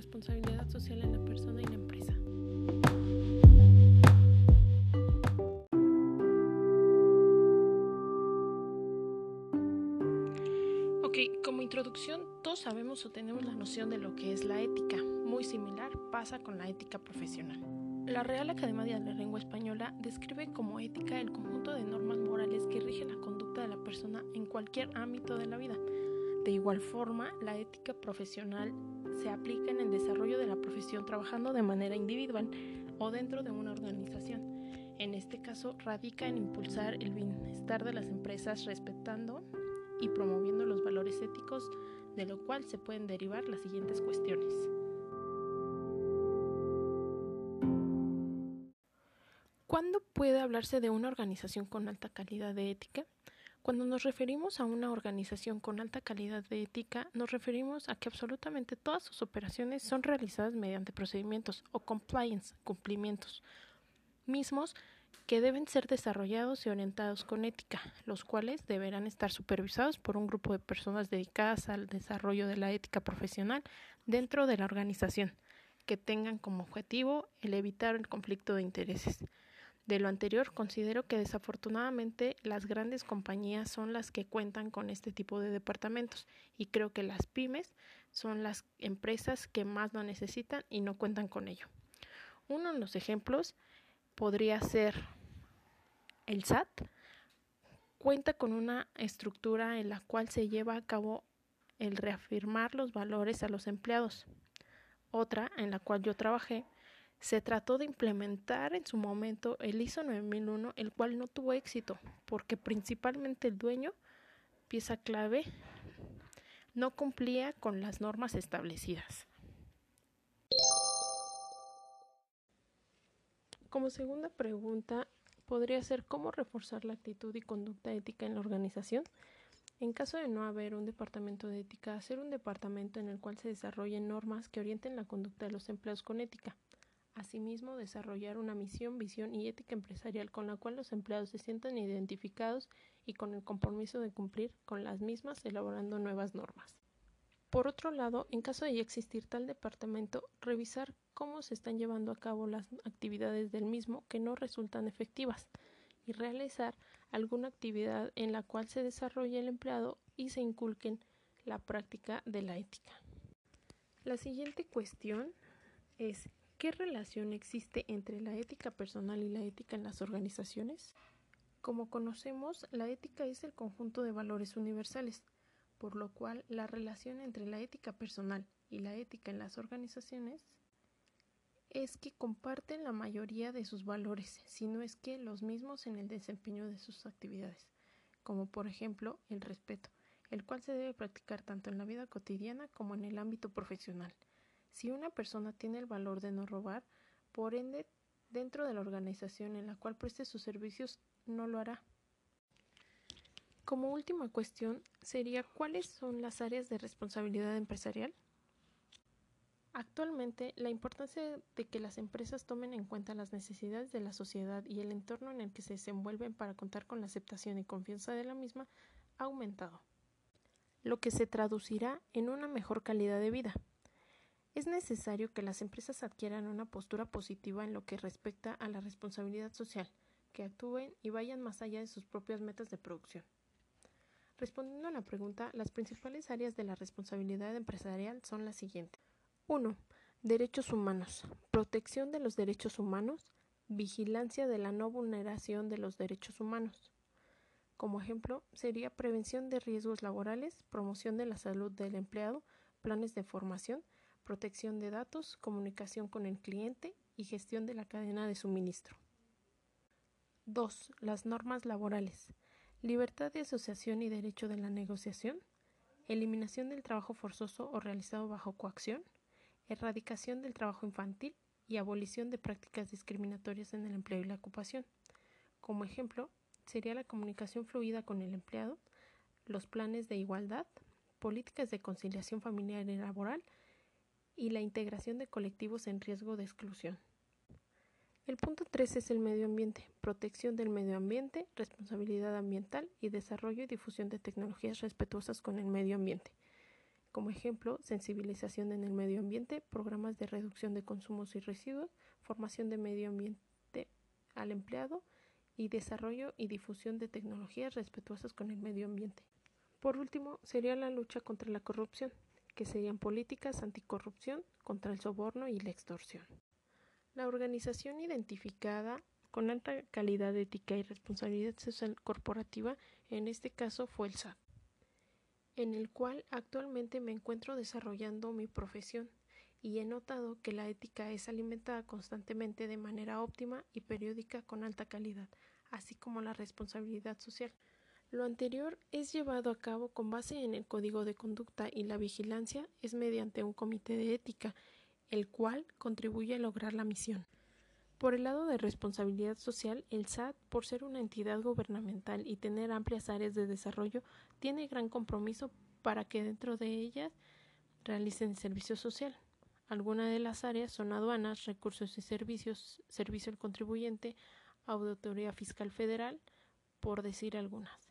responsabilidad social en la persona y la empresa. Ok, como introducción, todos sabemos o tenemos la noción de lo que es la ética. Muy similar pasa con la ética profesional. La Real Academia de la Lengua Española describe como ética el conjunto de normas morales que rigen la conducta de la persona en cualquier ámbito de la vida. De igual forma, la ética profesional se aplica en el desarrollo de la profesión trabajando de manera individual o dentro de una organización. En este caso, radica en impulsar el bienestar de las empresas respetando y promoviendo los valores éticos, de lo cual se pueden derivar las siguientes cuestiones. ¿Cuándo puede hablarse de una organización con alta calidad de ética? Cuando nos referimos a una organización con alta calidad de ética, nos referimos a que absolutamente todas sus operaciones son realizadas mediante procedimientos o compliance, cumplimientos, mismos que deben ser desarrollados y orientados con ética, los cuales deberán estar supervisados por un grupo de personas dedicadas al desarrollo de la ética profesional dentro de la organización, que tengan como objetivo el evitar el conflicto de intereses. De lo anterior, considero que desafortunadamente las grandes compañías son las que cuentan con este tipo de departamentos y creo que las pymes son las empresas que más lo necesitan y no cuentan con ello. Uno de los ejemplos podría ser el SAT. Cuenta con una estructura en la cual se lleva a cabo el reafirmar los valores a los empleados. Otra en la cual yo trabajé se trató de implementar en su momento el ISO 9001, el cual no tuvo éxito, porque principalmente el dueño, pieza clave, no cumplía con las normas establecidas. Como segunda pregunta, podría ser cómo reforzar la actitud y conducta ética en la organización. En caso de no haber un departamento de ética, hacer un departamento en el cual se desarrollen normas que orienten la conducta de los empleados con ética. Asimismo, desarrollar una misión, visión y ética empresarial con la cual los empleados se sientan identificados y con el compromiso de cumplir con las mismas elaborando nuevas normas. Por otro lado, en caso de existir tal departamento, revisar cómo se están llevando a cabo las actividades del mismo que no resultan efectivas y realizar alguna actividad en la cual se desarrolle el empleado y se inculquen la práctica de la ética. La siguiente cuestión es ¿Qué relación existe entre la ética personal y la ética en las organizaciones? Como conocemos, la ética es el conjunto de valores universales, por lo cual la relación entre la ética personal y la ética en las organizaciones es que comparten la mayoría de sus valores, si no es que los mismos en el desempeño de sus actividades, como por ejemplo el respeto, el cual se debe practicar tanto en la vida cotidiana como en el ámbito profesional. Si una persona tiene el valor de no robar, por ende, dentro de la organización en la cual preste sus servicios, no lo hará. Como última cuestión sería cuáles son las áreas de responsabilidad empresarial. Actualmente, la importancia de que las empresas tomen en cuenta las necesidades de la sociedad y el entorno en el que se desenvuelven para contar con la aceptación y confianza de la misma ha aumentado, lo que se traducirá en una mejor calidad de vida. Es necesario que las empresas adquieran una postura positiva en lo que respecta a la responsabilidad social, que actúen y vayan más allá de sus propias metas de producción. Respondiendo a la pregunta, las principales áreas de la responsabilidad empresarial son las siguientes. 1. Derechos humanos. Protección de los derechos humanos. Vigilancia de la no vulneración de los derechos humanos. Como ejemplo, sería prevención de riesgos laborales, promoción de la salud del empleado, planes de formación, protección de datos, comunicación con el cliente y gestión de la cadena de suministro. 2. Las normas laborales. Libertad de asociación y derecho de la negociación. Eliminación del trabajo forzoso o realizado bajo coacción. Erradicación del trabajo infantil y abolición de prácticas discriminatorias en el empleo y la ocupación. Como ejemplo, sería la comunicación fluida con el empleado, los planes de igualdad, políticas de conciliación familiar y laboral, y la integración de colectivos en riesgo de exclusión. El punto 3 es el medio ambiente, protección del medio ambiente, responsabilidad ambiental y desarrollo y difusión de tecnologías respetuosas con el medio ambiente. como ejemplo, sensibilización en el medio ambiente, programas de reducción de consumos y residuos, formación de medio ambiente al empleado y desarrollo y difusión de tecnologías respetuosas con el medio ambiente. Por último, sería la lucha contra la corrupción, que serían políticas anticorrupción, contra el soborno y la extorsión. La organización identificada con alta calidad ética y responsabilidad social corporativa, en este caso fue el SAT en el cual actualmente me encuentro desarrollando mi profesión y he notado que la ética es alimentada constantemente de manera óptima y periódica con alta calidad, así como la responsabilidad social. Lo anterior es llevado a cabo con base en el código de conducta y la vigilancia es mediante un comité de ética, el cual contribuye a lograr la misión. Por el lado de responsabilidad social, el SAT, por ser una entidad gubernamental y tener amplias áreas de desarrollo, tiene gran compromiso para que dentro de ellas realicen servicio social. Algunas de las áreas son aduanas, recursos y servicios, servicio al contribuyente, auditoría fiscal federal, por decir algunas.